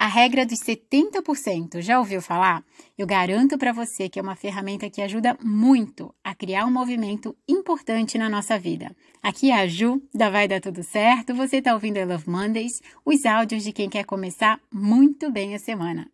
A regra dos 70%, já ouviu falar? Eu garanto para você que é uma ferramenta que ajuda muito a criar um movimento importante na nossa vida. Aqui é a Ju, da Vai Dar Tudo Certo. Você está ouvindo I Love Mondays, os áudios de quem quer começar muito bem a semana.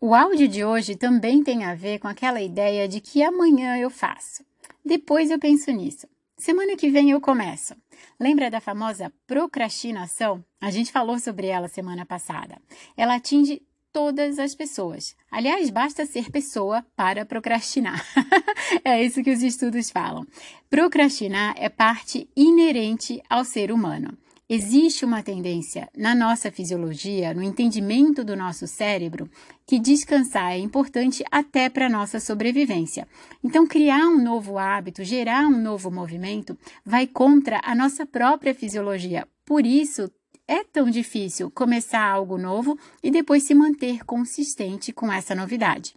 O áudio de hoje também tem a ver com aquela ideia de que amanhã eu faço. Depois eu penso nisso. Semana que vem eu começo. Lembra da famosa procrastinação? A gente falou sobre ela semana passada. Ela atinge todas as pessoas. Aliás, basta ser pessoa para procrastinar. é isso que os estudos falam. Procrastinar é parte inerente ao ser humano. Existe uma tendência na nossa fisiologia, no entendimento do nosso cérebro, que descansar é importante até para a nossa sobrevivência. Então, criar um novo hábito, gerar um novo movimento, vai contra a nossa própria fisiologia. Por isso, é tão difícil começar algo novo e depois se manter consistente com essa novidade.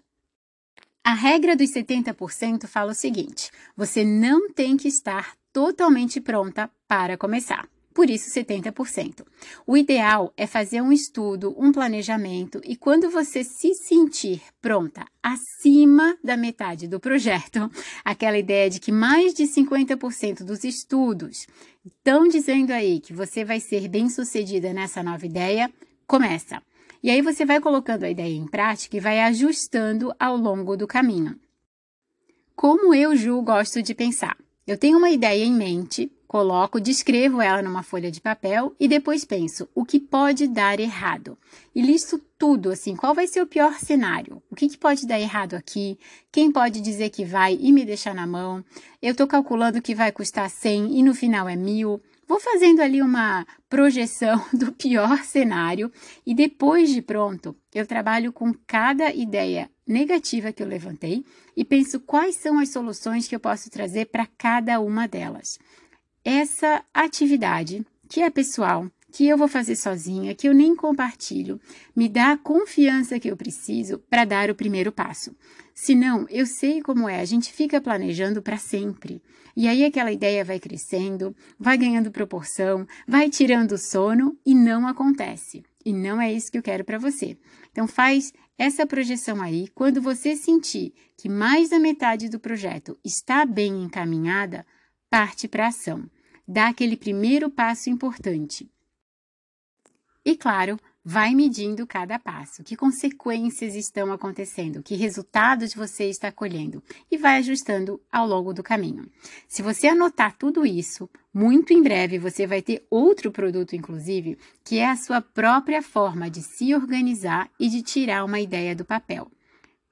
A regra dos 70% fala o seguinte: você não tem que estar totalmente pronta para começar por isso 70%. O ideal é fazer um estudo, um planejamento e quando você se sentir pronta acima da metade do projeto, aquela ideia de que mais de 50% dos estudos estão dizendo aí que você vai ser bem-sucedida nessa nova ideia, começa. E aí você vai colocando a ideia em prática e vai ajustando ao longo do caminho. Como eu, Ju, gosto de pensar. Eu tenho uma ideia em mente, Coloco, descrevo ela numa folha de papel e depois penso o que pode dar errado. E listo tudo, assim, qual vai ser o pior cenário? O que, que pode dar errado aqui? Quem pode dizer que vai e me deixar na mão? Eu estou calculando que vai custar 100 e no final é mil. Vou fazendo ali uma projeção do pior cenário e depois de pronto, eu trabalho com cada ideia negativa que eu levantei e penso quais são as soluções que eu posso trazer para cada uma delas essa atividade que é pessoal, que eu vou fazer sozinha, que eu nem compartilho, me dá a confiança que eu preciso para dar o primeiro passo. Senão, eu sei como é, a gente fica planejando para sempre. E aí aquela ideia vai crescendo, vai ganhando proporção, vai tirando o sono e não acontece. E não é isso que eu quero para você. Então faz essa projeção aí, quando você sentir que mais da metade do projeto está bem encaminhada, parte para ação dá aquele primeiro passo importante. E claro, vai medindo cada passo, que consequências estão acontecendo, que resultados você está colhendo e vai ajustando ao longo do caminho. Se você anotar tudo isso, muito em breve você vai ter outro produto, inclusive, que é a sua própria forma de se organizar e de tirar uma ideia do papel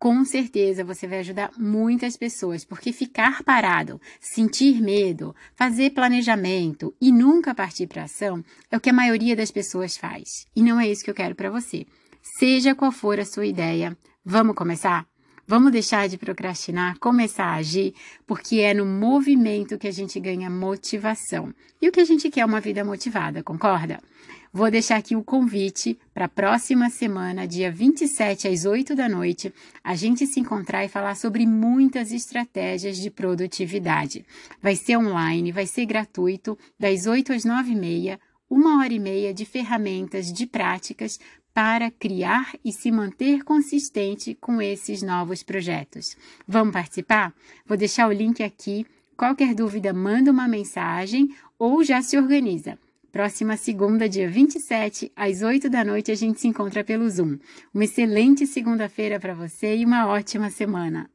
com certeza você vai ajudar muitas pessoas, porque ficar parado, sentir medo, fazer planejamento e nunca partir para ação é o que a maioria das pessoas faz. E não é isso que eu quero para você. Seja qual for a sua ideia, vamos começar? Vamos deixar de procrastinar, começar a agir, porque é no movimento que a gente ganha motivação. E o que a gente quer é uma vida motivada, concorda? Vou deixar aqui o convite para a próxima semana, dia 27 às 8 da noite, a gente se encontrar e falar sobre muitas estratégias de produtividade. Vai ser online, vai ser gratuito, das 8 às 9 e meia, uma hora e meia de ferramentas, de práticas para criar e se manter consistente com esses novos projetos. Vamos participar? Vou deixar o link aqui. Qualquer dúvida, manda uma mensagem ou já se organiza. Próxima segunda, dia 27, às 8 da noite, a gente se encontra pelo Zoom. Uma excelente segunda-feira para você e uma ótima semana.